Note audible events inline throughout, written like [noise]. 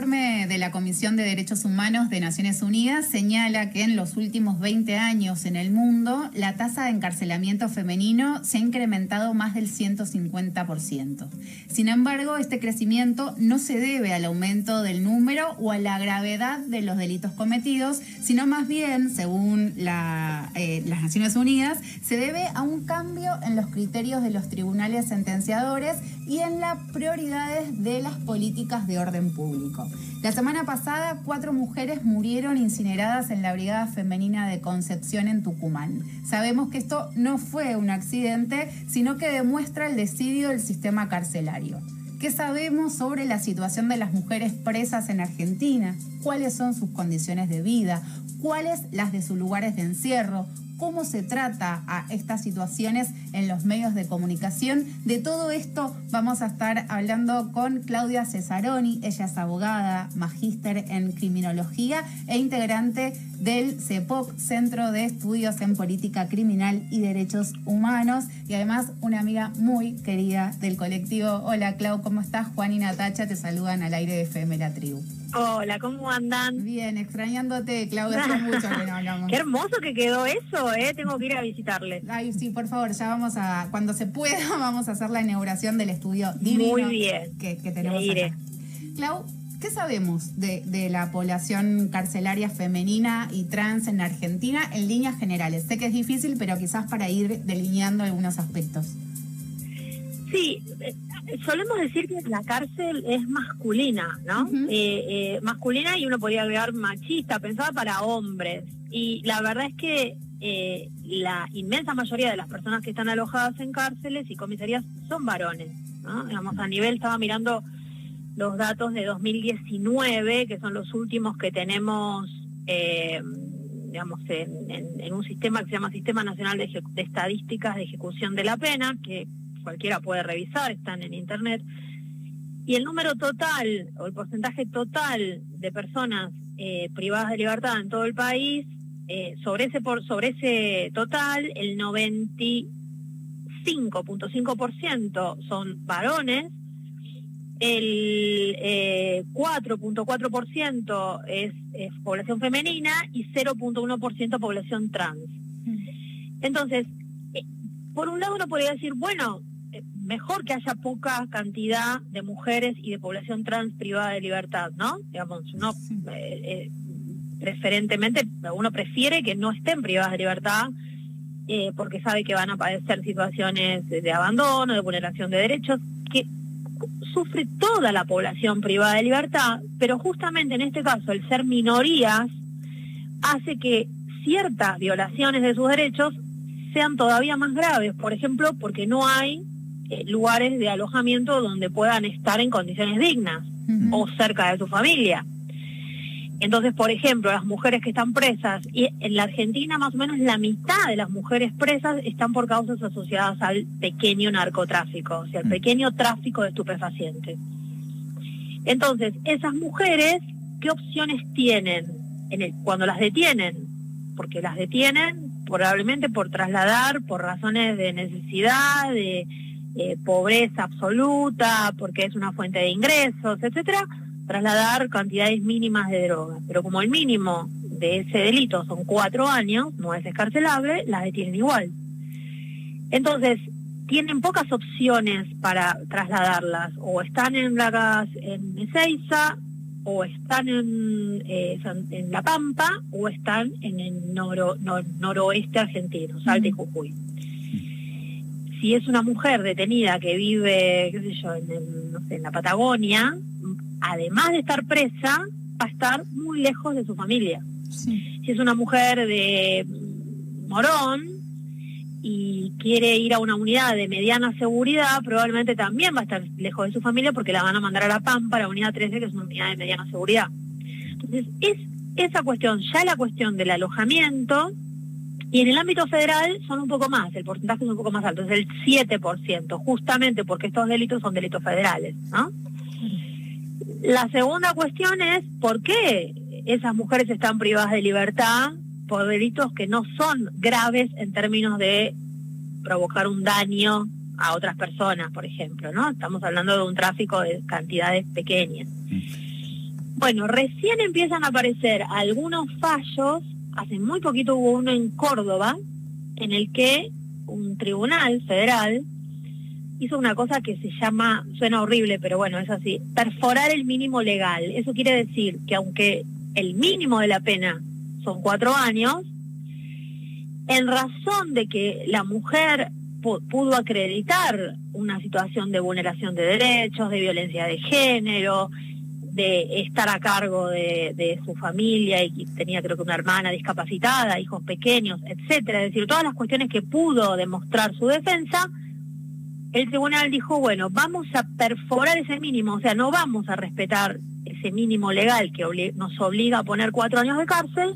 Informe de la Comisión de Derechos Humanos de Naciones Unidas señala que en los últimos 20 años en el mundo la tasa de encarcelamiento femenino se ha incrementado más del 150%. Sin embargo, este crecimiento no se debe al aumento del número o a la gravedad de los delitos cometidos, sino más bien, según eh, las Naciones Unidas, se debe a un cambio en los criterios de los tribunales sentenciadores y en las prioridades de las políticas de orden público. La semana pasada, cuatro mujeres murieron incineradas en la Brigada Femenina de Concepción en Tucumán. Sabemos que esto no fue un accidente, sino que demuestra el desidio del sistema carcelario. ¿Qué sabemos sobre la situación de las mujeres presas en Argentina? ¿Cuáles son sus condiciones de vida? ¿Cuáles las de sus lugares de encierro? Cómo se trata a estas situaciones en los medios de comunicación. De todo esto vamos a estar hablando con Claudia Cesaroni. Ella es abogada, magíster en criminología e integrante del CEPOC, Centro de Estudios en Política Criminal y Derechos Humanos, y además una amiga muy querida del colectivo. Hola Clau, ¿cómo estás? Juan y Natacha te saludan al aire de FM La Tribu. Hola, ¿cómo andan? Bien, extrañándote, Claudia, hace [laughs] mucho que no hablamos. Qué hermoso que quedó eso, ¿eh? Tengo que ir a visitarle. Ay, sí, por favor, ya vamos a, cuando se pueda, [laughs] vamos a hacer la inauguración del estudio divino Muy bien. Que, tenemos acá. Clau, ¿qué sabemos de, de la población carcelaria femenina y trans en Argentina en líneas generales? Sé que es difícil, pero quizás para ir delineando algunos aspectos. Sí, eh, solemos decir que la cárcel es masculina, ¿no? Eh, eh, masculina y uno podría agregar machista, pensada para hombres. Y la verdad es que la inmensa mayoría de las personas que están alojadas en cárceles y comisarías son varones, ¿no? Digamos, a nivel, estaba mirando los datos de 2019, que son los últimos que tenemos, digamos, en, un sistema que se llama Sistema Nacional de Estadísticas de Ejecución de la Pena, que cualquiera puede revisar, están en internet. Y el número total o el porcentaje total de personas eh, privadas de libertad en todo el país, eh, sobre, ese por, sobre ese total, el 95.5% son varones, el 4.4% eh, es, población femenina y 0.1% población trans. Mm. Entonces, por un lado uno podría decir, bueno, mejor que haya poca cantidad de mujeres y de población trans privada de libertad, ¿no? Digamos, uno eh, eh, preferentemente, uno prefiere que no estén privadas de libertad eh, porque sabe que van a padecer situaciones de abandono, de vulneración de derechos, que sufre toda la población privada de libertad, pero justamente en este caso el ser minorías hace que ciertas violaciones de sus derechos sean todavía más graves, por ejemplo, porque no hay eh, lugares de alojamiento donde puedan estar en condiciones dignas o cerca de su familia. Entonces, por ejemplo, las mujeres que están presas, y en la Argentina más o menos la mitad de las mujeres presas están por causas asociadas al pequeño narcotráfico, o sea, el pequeño tráfico de estupefacientes. Entonces, esas mujeres, ¿qué opciones tienen en el, cuando las detienen? Porque las detienen probablemente por trasladar, por razones de necesidad, de, eh, pobreza absoluta, porque es una fuente de ingresos, etcétera, trasladar cantidades mínimas de drogas. Pero como el mínimo de ese delito son cuatro años, no es escarcelable, las detienen igual. Entonces, tienen pocas opciones para trasladarlas, o están en la en Ezeiza, o están en, eh, en La Pampa, o están en el noroeste argentino, Salta y Jujuy si es una mujer detenida que vive, qué sé yo, en, la Patagonia, además de estar presa, va a estar muy lejos de su familia. Si es una mujer de Morón, y quiere ir a una unidad de mediana seguridad, probablemente también va a estar lejos de su familia porque la van a mandar a la PAMPA, la unidad 13, que es una unidad de mediana seguridad. Entonces, es esa cuestión, ya la cuestión del alojamiento, y en el ámbito federal son un poco más, el porcentaje es un poco más alto, es el 7%, justamente porque estos delitos son delitos federales, ¿no? La segunda cuestión es por qué esas mujeres están privadas de libertad por delitos que no son graves en términos de provocar un daño a otras personas, por ejemplo, ¿no? Estamos hablando de un tráfico de cantidades pequeñas. Bueno, recién empiezan a aparecer algunos fallos, hace muy poquito hubo uno en Córdoba, en el que un tribunal federal hizo una cosa que se llama, suena horrible, pero bueno, es así, perforar el mínimo legal. Eso quiere decir que aunque el mínimo de la pena son cuatro años, en razón de que la mujer pudo acreditar una situación de vulneración de derechos, de violencia de género, de estar a cargo de, su familia y tenía creo que una hermana discapacitada, hijos pequeños, etcétera, es decir, todas las cuestiones que pudo demostrar su defensa, el tribunal dijo, bueno, vamos a perforar ese mínimo, o sea, no vamos a respetar ese mínimo legal que nos obliga a poner cuatro años de cárcel,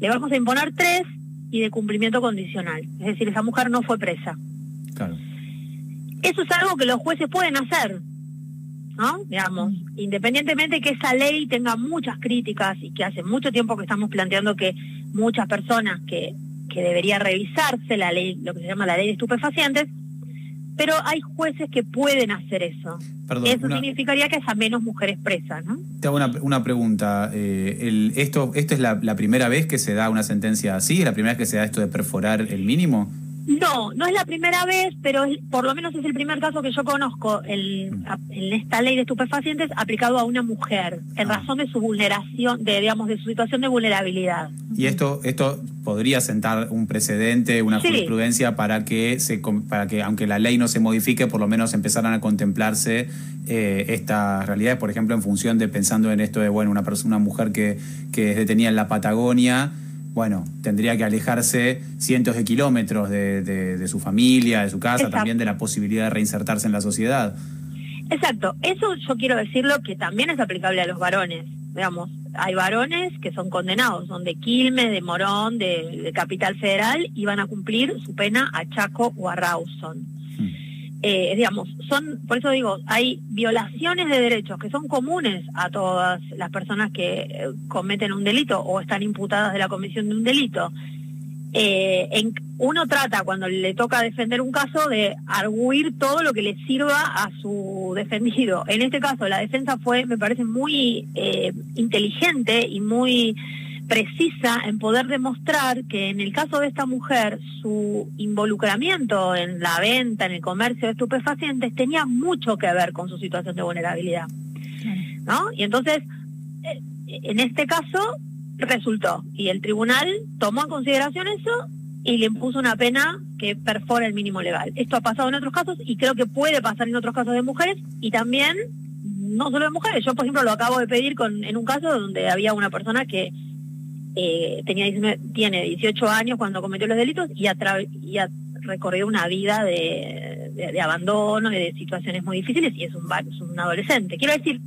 le vamos a imponer tres y de cumplimiento condicional. Es decir, esa mujer no fue presa. Claro. Eso es algo que los jueces pueden hacer, ¿no? Digamos, independientemente que esa ley tenga muchas críticas y que hace mucho tiempo que estamos planteando que muchas personas que, que debería revisarse la ley, lo que se llama la ley de estupefacientes, pero hay jueces que pueden hacer eso. eso significaría que haya menos mujeres presas, ¿no? Te hago una, pregunta. Eh, esto, ¿Esto es la, la, primera vez que se da una sentencia así? ¿Es la primera vez que se da esto de perforar el mínimo? No, no es la primera vez, pero por lo menos es el primer caso que yo conozco en esta ley de estupefacientes aplicado a una mujer en ah. razón de su vulneración, de digamos, de su situación de vulnerabilidad. Y esto, esto podría sentar un precedente, una jurisprudencia para que se, para que aunque la ley no se modifique, por lo menos empezaran a contemplarse eh, estas realidades, por ejemplo, en función de pensando en esto de bueno, una persona, una mujer que, que es detenida en la Patagonia bueno, tendría que alejarse cientos de kilómetros de, su familia, de su casa, también de la posibilidad de reinsertarse en la sociedad. Exacto, eso yo quiero decirlo que también es aplicable a los varones, digamos, hay varones que son condenados, son de Quilmes, de Morón, de, Capital Federal y van a cumplir su pena a Chaco o a Rawson. Eh, digamos, son, por eso digo, hay violaciones de derechos que son comunes a todas las personas que eh, cometen un delito o están imputadas de la comisión de un delito. Eh, en, uno trata cuando le toca defender un caso de arguir todo lo que le sirva a su defendido. En este caso la defensa fue, me parece, muy inteligente y muy precisa en poder demostrar que en el caso de esta mujer su involucramiento en la venta, en el comercio de estupefacientes tenía mucho que ver con su situación de vulnerabilidad. ¿No? Y entonces, eh, en este caso resultó y el tribunal tomó en consideración eso y le impuso una pena que perfora el mínimo legal. Esto ha pasado en otros casos y creo que puede pasar en otros casos de mujeres y también no solo de mujeres. Yo, por ejemplo, lo acabo de pedir con, en un caso donde había una persona que eh, tenía tiene 18 años cuando cometió los delitos y ha, y una vida de, abandono y de situaciones muy difíciles y es un, un adolescente. Quiero decir,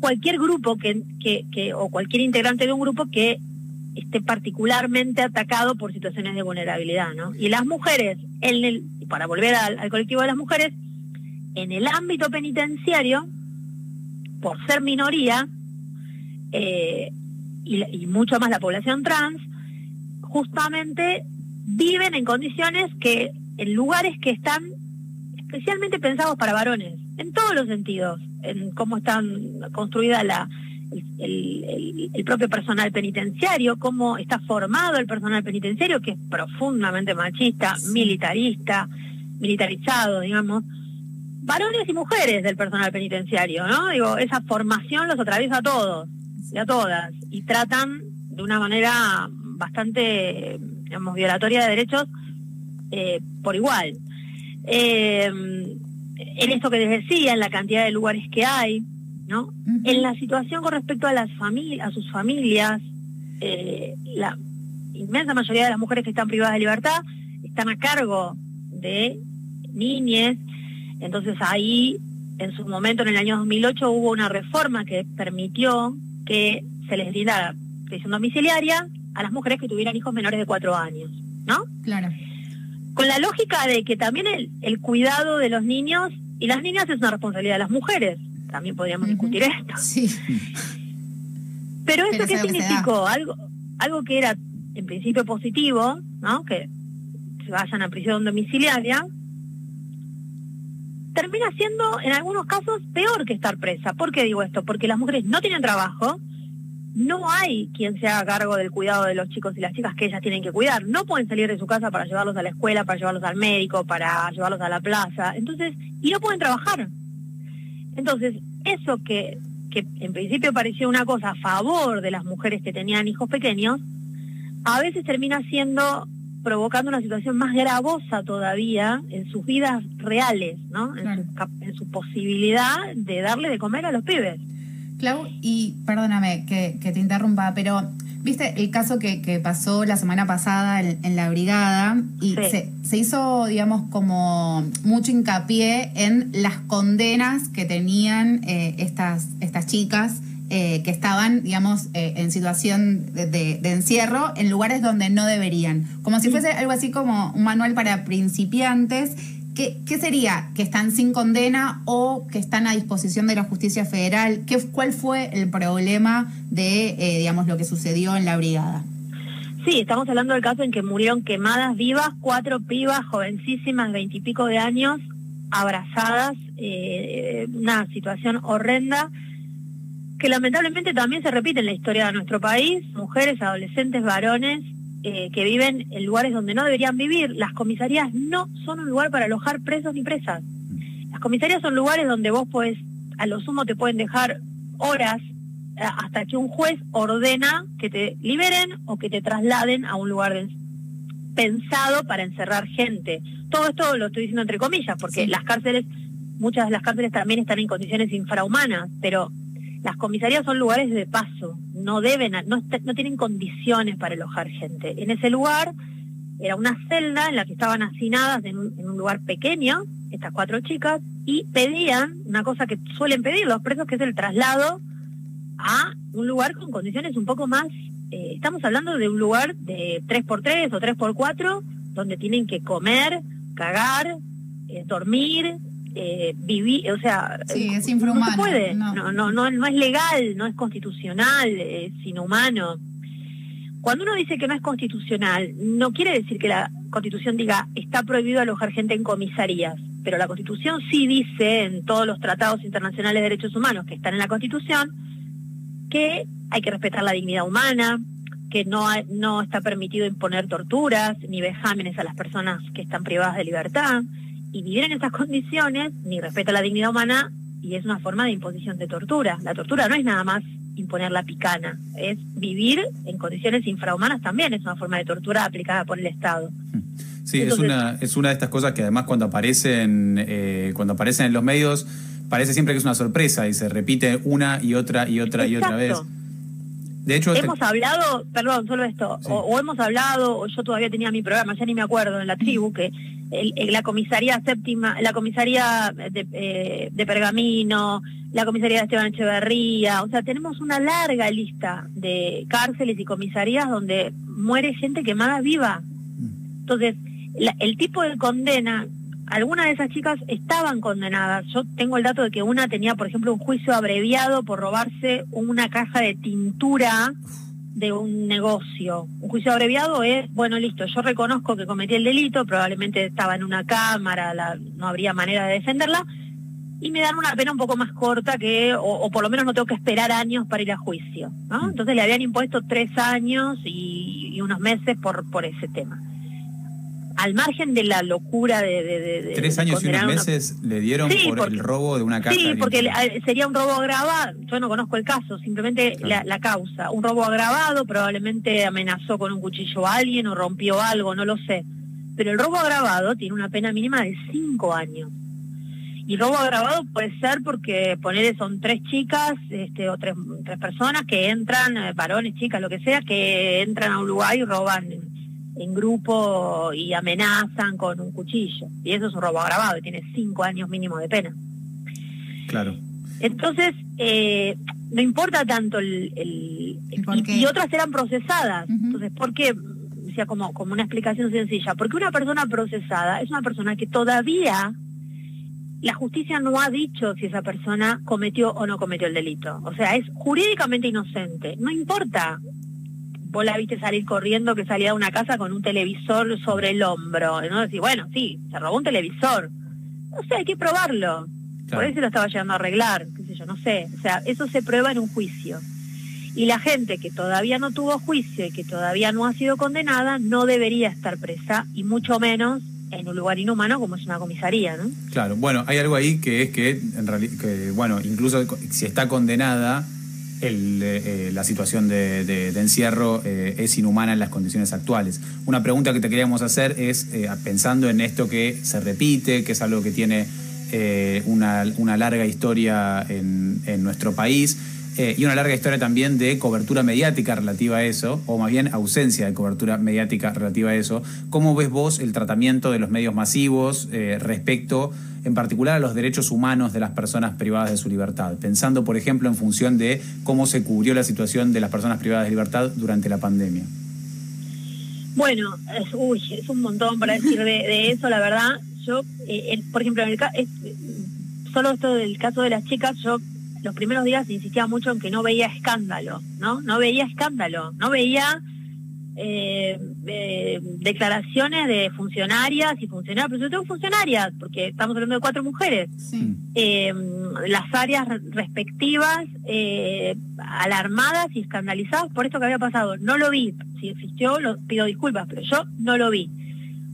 cualquier grupo que, que, o cualquier integrante de un grupo que esté particularmente atacado por situaciones de vulnerabilidad, ¿no? Y las mujeres, en el, para volver al, colectivo de las mujeres, en el ámbito penitenciario, por ser minoría, eh, y, mucho más la población trans, justamente viven en condiciones que, en lugares que están especialmente pensados para varones, en todos los sentidos, en cómo están construida la, el, el, propio personal penitenciario, cómo está formado el personal penitenciario, que es profundamente machista, militarista, militarizado, digamos. Varones y mujeres del personal penitenciario, ¿no? Digo, esa formación los atraviesa a todos y a todas, y tratan de una manera bastante, digamos, violatoria de derechos eh, por igual. Eh, en esto que les decía, en la cantidad de lugares que hay, ¿no? En la situación con respecto a las familias, a sus familias, eh, la inmensa mayoría de las mujeres que están privadas de libertad están a cargo de niñes. Entonces ahí, en su momento, en el año 2008, hubo una reforma que permitió que se les diera prisión domiciliaria a las mujeres que tuvieran hijos menores de cuatro años, ¿no? Claro. Con la lógica de que también el, el cuidado de los niños y las niñas es una responsabilidad de las mujeres. También podríamos discutir esto. Sí. Pero eso qué significó? Algo, algo que era en principio positivo, ¿no? Que se vayan a prisión domiciliaria, termina siendo en algunos casos peor que estar presa. ¿Por qué digo esto? Porque las mujeres no tienen trabajo, no hay quien se haga cargo del cuidado de los chicos y las chicas que ellas tienen que cuidar. No pueden salir de su casa para llevarlos a la escuela, para llevarlos al médico, para llevarlos a la plaza. Entonces, y no pueden trabajar. Entonces, eso que, que en principio parecía una cosa a favor de las mujeres que tenían hijos pequeños, a veces termina siendo provocando una situación más gravosa todavía en sus vidas reales, ¿no? En, su, posibilidad de darle de comer a los pibes. Clau, y perdóname que, te interrumpa, pero viste el caso que, pasó la semana pasada en, la brigada y se, se, hizo, digamos, como mucho hincapié en las condenas que tenían eh, estas, estas chicas eh, que estaban, digamos, eh, en situación de, encierro en lugares donde no deberían. Como si fuese algo así como un manual para principiantes. ¿Qué, ¿Qué, sería? ¿Que están sin condena o que están a disposición de la justicia federal? ¿Qué, ¿Cuál fue el problema de, eh, digamos, lo que sucedió en la brigada? Sí, estamos hablando del caso en que murieron quemadas vivas, cuatro pibas jovencísimas, veintipico de años, abrazadas, una situación horrenda que lamentablemente también se repite en la historia de nuestro país, mujeres, adolescentes, varones eh, que viven en lugares donde no deberían vivir. Las comisarías no son un lugar para alojar presos ni presas. Las comisarías son lugares donde vos podés, a lo sumo te pueden dejar horas eh, hasta que un juez ordena que te liberen o que te trasladen a un lugar pensado para encerrar gente. Todo esto lo estoy diciendo entre comillas, porque las cárceles, muchas de las cárceles también están en condiciones infrahumanas, pero las comisarías son lugares de paso, no deben, no, tienen condiciones para alojar gente. En ese lugar era una celda en la que estaban hacinadas en un, lugar pequeño, estas cuatro chicas, y pedían una cosa que suelen pedir los presos, que es el traslado a un lugar con condiciones un poco más, eh, estamos hablando de un lugar de 3x3 o 3x4, donde tienen que comer, cagar, eh, dormir, eh, vivir, o sea, es no se puede, no. No, no, no, es legal, no es constitucional, es inhumano. Cuando uno dice que no es constitucional, no quiere decir que la constitución diga está prohibido alojar gente en comisarías, pero la constitución sí dice en todos los tratados internacionales de derechos humanos que están en la constitución que hay que respetar la dignidad humana, que no, no está permitido imponer torturas ni vejámenes a las personas que están privadas de libertad, y vivir en esas condiciones ni respeta la dignidad humana y es una forma de imposición de tortura. La tortura no es nada más imponer la picana, es vivir en condiciones infrahumanas también, es una forma de tortura aplicada por el Estado. Sí, es, una, es una de estas cosas que además cuando aparecen, eh, cuando aparecen en los medios parece siempre que es una sorpresa y se repite una y otra y otra y otra vez. De hecho, hemos hablado, perdón, solo esto, o, hemos hablado, o yo todavía tenía mi programa, ya ni me acuerdo, en la tribu, que la comisaría séptima, la comisaría de, eh, de, Pergamino, la comisaría de Esteban Echeverría, o sea, tenemos una larga lista de cárceles y comisarías donde muere gente quemada viva. Entonces, el tipo de condena, algunas de esas chicas estaban condenadas. Yo tengo el dato de que una tenía, por ejemplo, un juicio abreviado por robarse una caja de tintura de un negocio. Un juicio abreviado es, bueno, listo, yo reconozco que cometí el delito, probablemente estaba en una cámara, no habría manera de defenderla, y me dan una pena un poco más corta que, o, por lo menos no tengo que esperar años para ir a juicio. ¿no? Mm. Entonces le habían impuesto tres años y, unos meses por, por ese tema al margen de la locura de... Tres años y unos meses le dieron por el robo de una casa. Sí, porque sería un robo agravado, yo no conozco el caso, simplemente la, la, causa. Un robo agravado, probablemente amenazó con un cuchillo a alguien o rompió algo, no lo sé. Pero el robo agravado tiene una pena mínima de cinco años. Y robo agravado puede ser porque ponerle son tres chicas este, o tres, tres personas que entran, eh, varones, chicas, lo que sea, que entran a un lugar y roban en grupo y amenazan con un cuchillo. Y eso es un robo agravado y tiene cinco años mínimo de pena. Claro. Entonces, eh, no importa tanto el... y, otras eran procesadas. Entonces, ¿por qué? Decía como, como una explicación sencilla. Porque una persona procesada es una persona que todavía la justicia no ha dicho si esa persona cometió o no cometió el delito. O sea, es jurídicamente inocente. No importa vos la viste salir corriendo que salía de una casa con un televisor sobre el hombro, ¿no? Decir, bueno, sí, se robó un televisor. No sé, hay que probarlo. Por eso lo estaba llevando a arreglar, qué sé yo, no sé. O sea, eso se prueba en un juicio. Y la gente que todavía no tuvo juicio y que todavía no ha sido condenada no debería estar presa y mucho menos en un lugar inhumano como es una comisaría, ¿no? Claro, bueno, hay algo ahí que es que, en realidad, que, bueno, incluso si está condenada, eh, la situación de, encierro eh, es inhumana en las condiciones actuales. Una pregunta que te queríamos hacer es, eh, pensando en esto que se repite, que es algo que tiene una, larga historia en nuestro país, y una larga historia también de cobertura mediática relativa a eso, o más bien ausencia de cobertura mediática relativa a eso. ¿Cómo ves vos el tratamiento de los medios masivos respecto en particular a los derechos humanos de las personas privadas de su libertad, pensando, por ejemplo, en función de cómo se cubrió la situación de las personas privadas de libertad durante la pandemia. Bueno, es, uy, es un montón para decir de, eso, la verdad. Yo, eh, por ejemplo, en el solo esto del caso de las chicas, yo los primeros días insistía mucho en que no veía escándalo, ¿no? No veía escándalo, no veía eh, eh, declaraciones de funcionarias y funcionarios, pero sobre todo funcionarias, porque estamos hablando de cuatro mujeres. Eh, las áreas respectivas alarmadas y escandalizadas por esto que había pasado. No lo vi. Si existió, lo pido disculpas, pero yo no lo vi.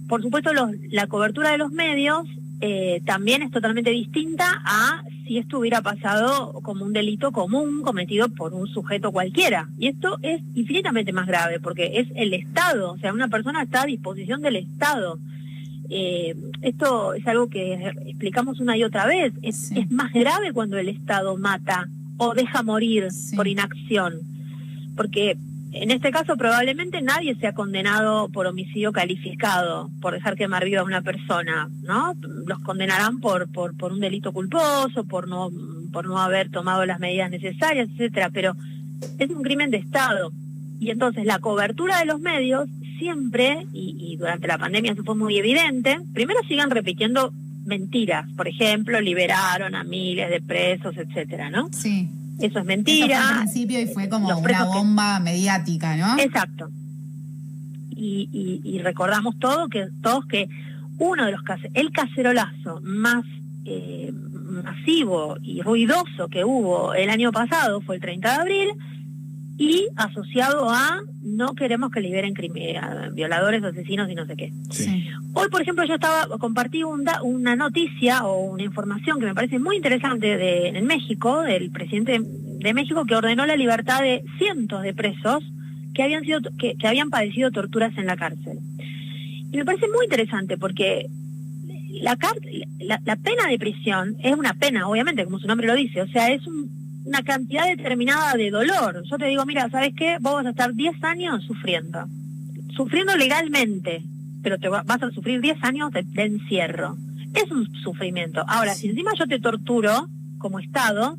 Por supuesto, la cobertura de los medios eh, también es totalmente distinta a si esto hubiera pasado como un delito común cometido por un sujeto cualquiera. Y esto es infinitamente más grave porque es el Estado, o sea, una persona está a disposición del Estado. Eh, esto es algo que explicamos una y otra vez. Es, es más grave cuando el Estado mata o deja morir por inacción. Porque en este caso probablemente nadie sea condenado por homicidio calificado, por dejar quemar viva a una persona, ¿no? Los condenarán por, por, un delito culposo, por no, por no haber tomado las medidas necesarias, etcétera, pero es un crimen de Estado. Y entonces la cobertura de los medios siempre, y, y durante la pandemia eso fue muy evidente, primero sigan repitiendo mentiras, por ejemplo, liberaron a miles de presos, etcétera, ¿no? Sí eso es mentira. al principio y fue como una bomba mediática, ¿no? Exacto. Y, y, recordamos todo que, todos que uno de los el cacerolazo más eh, masivo y ruidoso que hubo el año pasado fue el 30 de abril y asociado a no queremos que liberen violadores, asesinos y no sé qué. Hoy, por ejemplo, yo estaba compartí una noticia o una información que me parece muy interesante de, en México, del presidente de México, que ordenó la libertad de cientos de presos que habían, sido, que, habían padecido torturas en la cárcel. Y me parece muy interesante porque la, la pena de prisión es una pena, obviamente, como su nombre lo dice, o sea, es un una cantidad determinada de dolor. Yo te digo, mira, ¿sabes qué? Vos vas a estar 10 años sufriendo. Sufriendo legalmente, pero te vas a sufrir 10 años de, encierro. Es un sufrimiento. Ahora, si encima yo te torturo como Estado,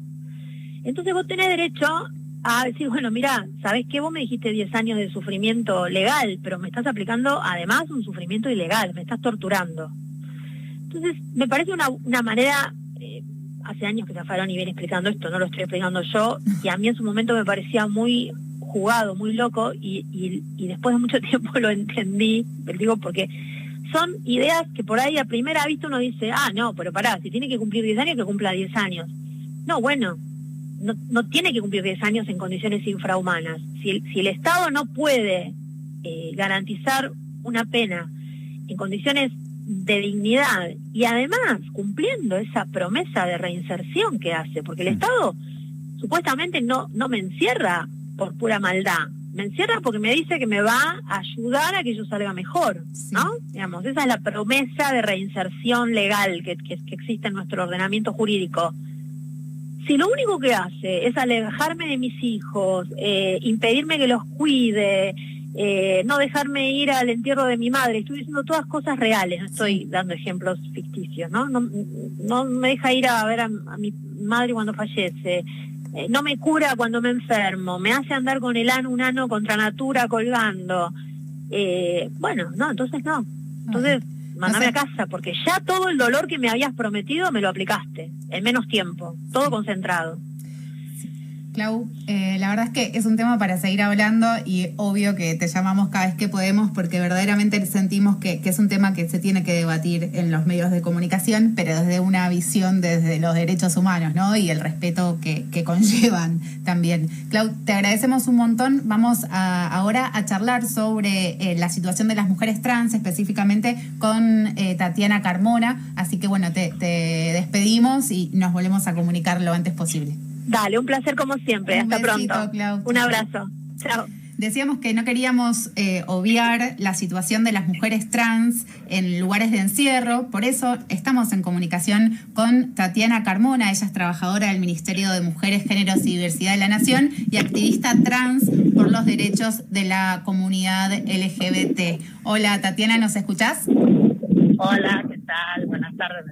entonces vos tenés derecho a decir, bueno, mira, ¿sabes qué? Vos me dijiste 10 años de sufrimiento legal, pero me estás aplicando además un sufrimiento ilegal, me estás torturando. Entonces, me parece una, una manera hace años que Zafarón y viene explicando esto, no lo estoy explicando yo, y a mí en su momento me parecía muy jugado, muy loco, y, y, después de mucho [laughs] tiempo lo entendí, digo, porque son ideas que por ahí a primera vista uno dice, ah, no, pero pará, si tiene que cumplir 10 años, que cumpla 10 años. No, bueno, no, no tiene que cumplir 10 años en condiciones infrahumanas. Si, si el Estado no puede eh, garantizar una pena en condiciones de dignidad y además cumpliendo esa promesa de reinserción que hace, porque el mm. Estado supuestamente no, no me encierra por pura maldad, me encierra porque me dice que me va a ayudar a que yo salga mejor, ¿no? Digamos, esa es la promesa de reinserción legal que, que, existe en nuestro ordenamiento jurídico. Si lo único que hace es alejarme de mis hijos, eh, impedirme que los cuide, eh, no dejarme ir al entierro de mi madre. Estoy diciendo todas cosas reales, no estoy dando ejemplos ficticios, ¿no? No, no me deja ir a ver a, mi madre cuando fallece. Eh, no me cura cuando me enfermo, me hace andar con el ano, un ano contra natura colgando. Eh, bueno, no, entonces no. Entonces, mandame a casa, porque ya todo el dolor que me habías prometido me lo aplicaste, en menos tiempo, todo concentrado. Clau, eh, la verdad es que es un tema para seguir hablando y obvio que te llamamos cada vez que podemos porque verdaderamente sentimos que, es un tema que se tiene que debatir en los medios de comunicación, pero desde una visión desde los derechos humanos ¿no? y el respeto que, conllevan también. Clau, te agradecemos un montón. Vamos ahora a charlar sobre eh, la situación de las mujeres trans, específicamente con eh, Tatiana Carmona. Así que bueno, te despedimos y nos volvemos a comunicar lo antes posible. Dale, un placer como siempre. Hasta pronto. Un abrazo. Chao. Decíamos que no queríamos eh, obviar la situación de las mujeres trans en lugares de encierro, por eso estamos en comunicación con Tatiana Carmona, ella es trabajadora del Ministerio de Mujeres, Géneros y Diversidad de la Nación y activista trans por los derechos de la comunidad LGBT. Hola Tatiana, ¿nos escuchás? Hola, ¿qué tal? Buenas tardes,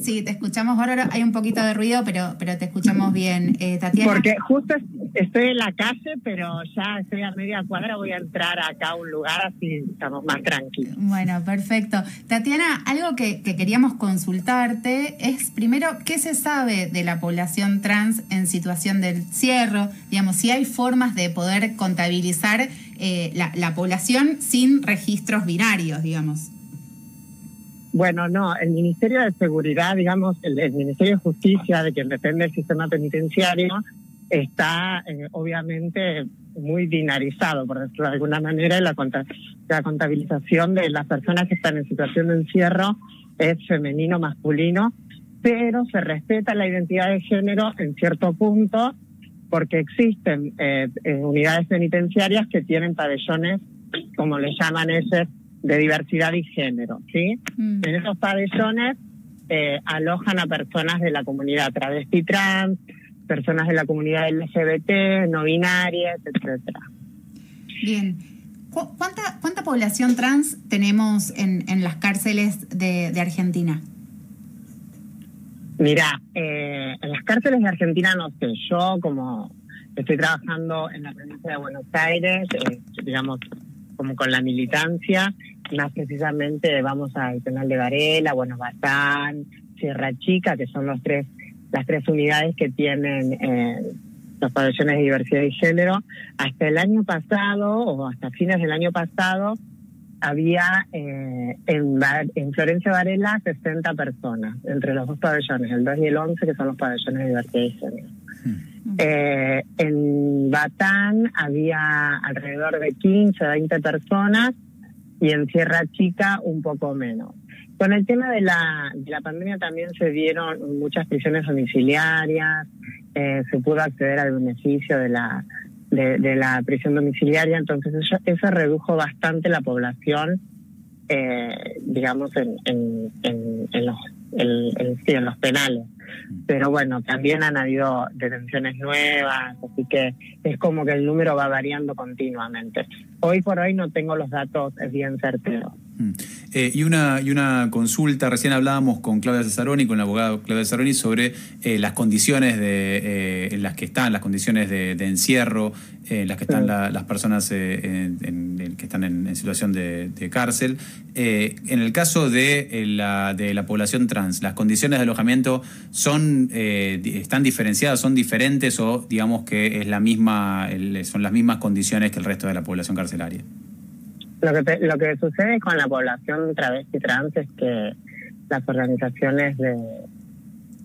Sí, te escuchamos ahora. Hay un poquito de ruido, pero, pero te escuchamos bien, eh, Tatiana. Porque justo estoy en la calle, pero ya estoy a media cuadra, voy a entrar acá a un lugar así estamos más tranquilos. Bueno, perfecto. Tatiana, algo que, queríamos consultarte es, primero, ¿qué se sabe de la población trans en situación del cierre? Digamos, si hay formas de poder contabilizar eh, la, la población sin registros binarios, digamos. Bueno, no, el Ministerio de Seguridad, digamos, el, Ministerio de Justicia, de quien depende del sistema penitenciario, está eh, obviamente muy binarizado, por decirlo de alguna manera, y la, la contabilización de las personas que están en situación de encierro es femenino, masculino, pero se respeta la identidad de género en cierto punto porque existen eh, eh, unidades penitenciarias que tienen pabellones, como le llaman ese, de diversidad y género, ¿sí? Mm. En esos pabellones eh, alojan a personas de la comunidad travesti trans, personas de la comunidad LGBT, no binarias, etcétera. Bien. ¿Cuánta, ¿Cuánta población trans tenemos en, en las cárceles de, de Argentina? Mira, eh, en las cárceles de Argentina no sé, yo como estoy trabajando en la provincia de Buenos Aires, eh, digamos, como con la militancia, más precisamente vamos al penal de Varela, Buenos Batán, Sierra Chica, que son los tres, las tres unidades que tienen eh, los pabellones de diversidad y género. Hasta el año pasado, o hasta fines del año pasado, había eh, en, en Florencia Varela 60 personas, entre los dos pabellones, el 2 y el 11, que son los pabellones de diversidad y género. Eh, en Batán había alrededor de 15, 20 personas y en Sierra Chica un poco menos. Con el tema de la, de la pandemia también se dieron muchas prisiones domiciliarias, eh, se pudo acceder al beneficio de la, de, la prisión domiciliaria, entonces eso, redujo bastante la población, eh, digamos, en, en, los, en los penales pero bueno, también han habido detenciones nuevas, así que es como que el número va variando continuamente. Hoy por hoy no tengo los datos bien certeros. Mm. Eh, y, una, y una consulta, recién hablábamos con Claudia Cesaroni, con la abogada Claudia Cesaroni, sobre eh, las condiciones de, eh, en las que están, las condiciones de, encierro, en las que están las personas en, que están en, situación de, cárcel. en el caso de la, de la población trans, ¿las condiciones de alojamiento son están diferenciadas, son diferentes o digamos que es la misma, son las mismas condiciones que el resto de la población carcelaria? Lo que, lo que sucede con la población travesti trans es que las organizaciones de,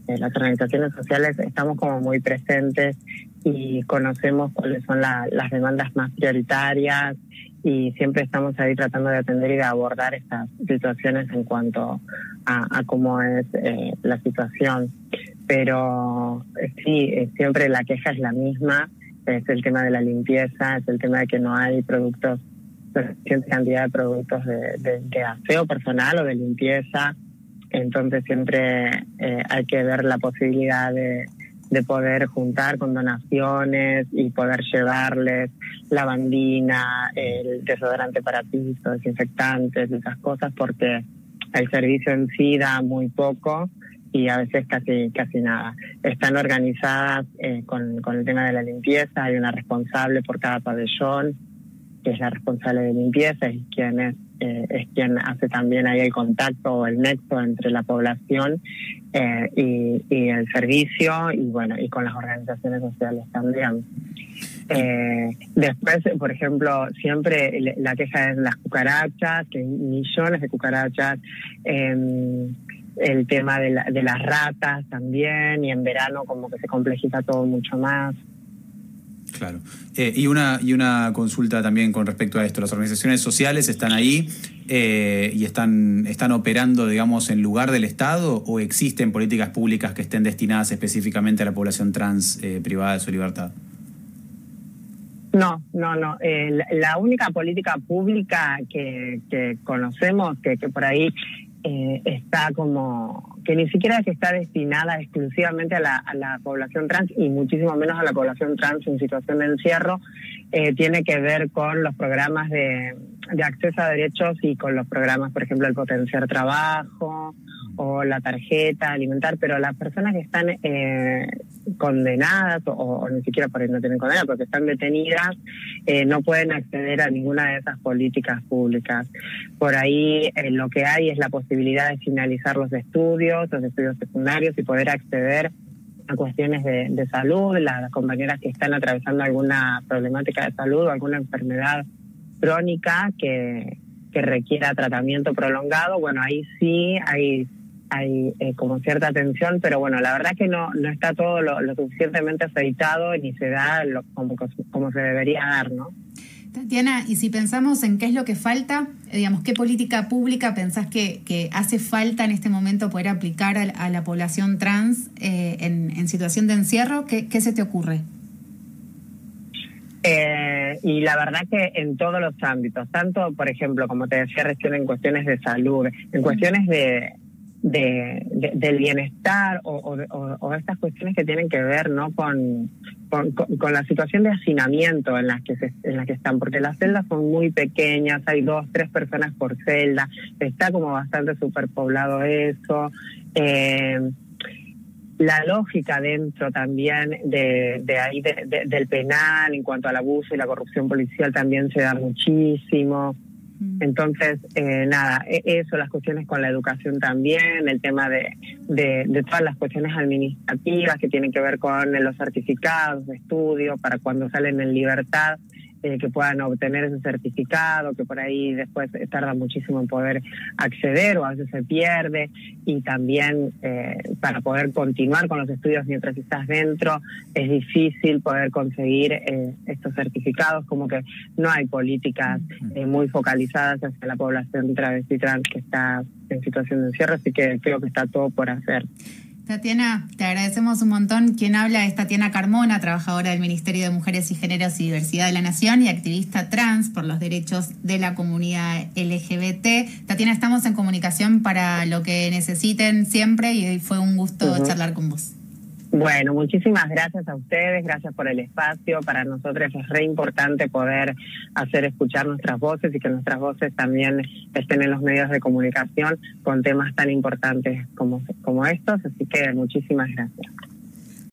las organizaciones sociales estamos como muy presentes y conocemos cuáles son las demandas más prioritarias y siempre estamos ahí tratando de atender y de abordar estas situaciones en cuanto a, cómo es eh, la situación. Pero eh, sí, eh, siempre la queja es la misma, es el tema de la limpieza, es el tema de que no hay productos suficiente cantidad de productos de, de, aseo personal o de limpieza. Entonces siempre eh, hay que ver la posibilidad de, de poder juntar con donaciones y poder llevarles lavandina, el desodorante para piso, desinfectantes, esas cosas, porque el servicio en sí muy poco y a veces casi casi nada. Están organizadas eh, con, con el tema de la limpieza, hay una responsable por cada pabellón, que es la responsable de limpieza y quien es, eh, es quien hace también ahí el contacto o el nexo entre la población eh, y, y, el servicio y bueno y con las organizaciones sociales también. Eh, después, por ejemplo, siempre la queja es las cucarachas, que hay millones de cucarachas. Eh, el tema de, la, de las ratas también, y en verano como que se complejiza todo mucho más. Claro. Eh, y, una, y una consulta también con respecto a esto. Las organizaciones sociales están ahí eh, y están, están operando, digamos, en lugar del Estado o existen políticas públicas que estén destinadas específicamente a la población trans eh, privada de su libertad? No, no, no. La, única política pública que, que conocemos, que, que por ahí eh, está como que ni siquiera que está destinada exclusivamente a la, a la, población trans y muchísimo menos a la población trans en situación de encierro, eh, tiene que ver con los programas de, acceso a derechos y con los programas, por ejemplo, el potenciar trabajo o la tarjeta alimentar, pero las personas que están eh, condenadas o, o, ni siquiera por ahí no tienen condena, porque están detenidas, eh, no pueden acceder a ninguna de esas políticas públicas. Por ahí eh, lo que hay es la posibilidad de finalizar los estudios, los estudios secundarios y poder acceder a cuestiones de, de salud, las, compañeras que están atravesando alguna problemática de salud o alguna enfermedad crónica que, que requiera tratamiento prolongado, bueno, ahí sí hay hay eh, como cierta atención, pero bueno, la verdad que no, no está todo lo, lo suficientemente aceitado ni se da lo, como, como se debería dar, ¿no? Tatiana, y si pensamos en qué es lo que falta, digamos, ¿qué política pública pensás que, que hace falta en este momento poder aplicar a, a la población trans eh, en, en, situación de encierro? ¿Qué, qué se te ocurre? Eh, y la verdad que en todos los ámbitos, tanto, por ejemplo, como te decía recién, en cuestiones de salud, en cuestiones de, de, de, del bienestar o, o, o, estas cuestiones que tienen que ver no con, con, la situación de hacinamiento en las que se, en las que están porque las celdas son muy pequeñas hay dos tres personas por celda está como bastante superpoblado eso. Eh, la lógica dentro también de, de ahí de, del penal en cuanto al abuso y la corrupción policial también se da muchísimo entonces, eh, nada, eso, las cuestiones con la educación también, el tema de, de, de, todas las cuestiones administrativas que tienen que ver con los certificados de estudio para cuando salen en libertad eh, que puedan obtener ese certificado, que por ahí después tarda muchísimo en poder acceder o a veces se pierde, y también eh, para poder continuar con los estudios mientras estás dentro es difícil poder conseguir eh, estos certificados, como que no hay políticas eh, muy focalizadas hacia la población travesti trans que está en situación de encierro, así que creo que está todo por hacer. Tatiana, te agradecemos un montón. Quien habla es Tatiana Carmona, trabajadora del Ministerio de Mujeres y Géneros y Diversidad de la Nación y activista trans por los derechos de la comunidad LGBT. Tatiana, estamos en comunicación para lo que necesiten siempre y fue un gusto uh -huh. charlar con vos. Bueno, muchísimas gracias a ustedes, gracias por el espacio. Para nosotros es re importante poder hacer escuchar nuestras voces y que nuestras voces también estén en los medios de comunicación con temas tan importantes como, como estos. Así que muchísimas gracias.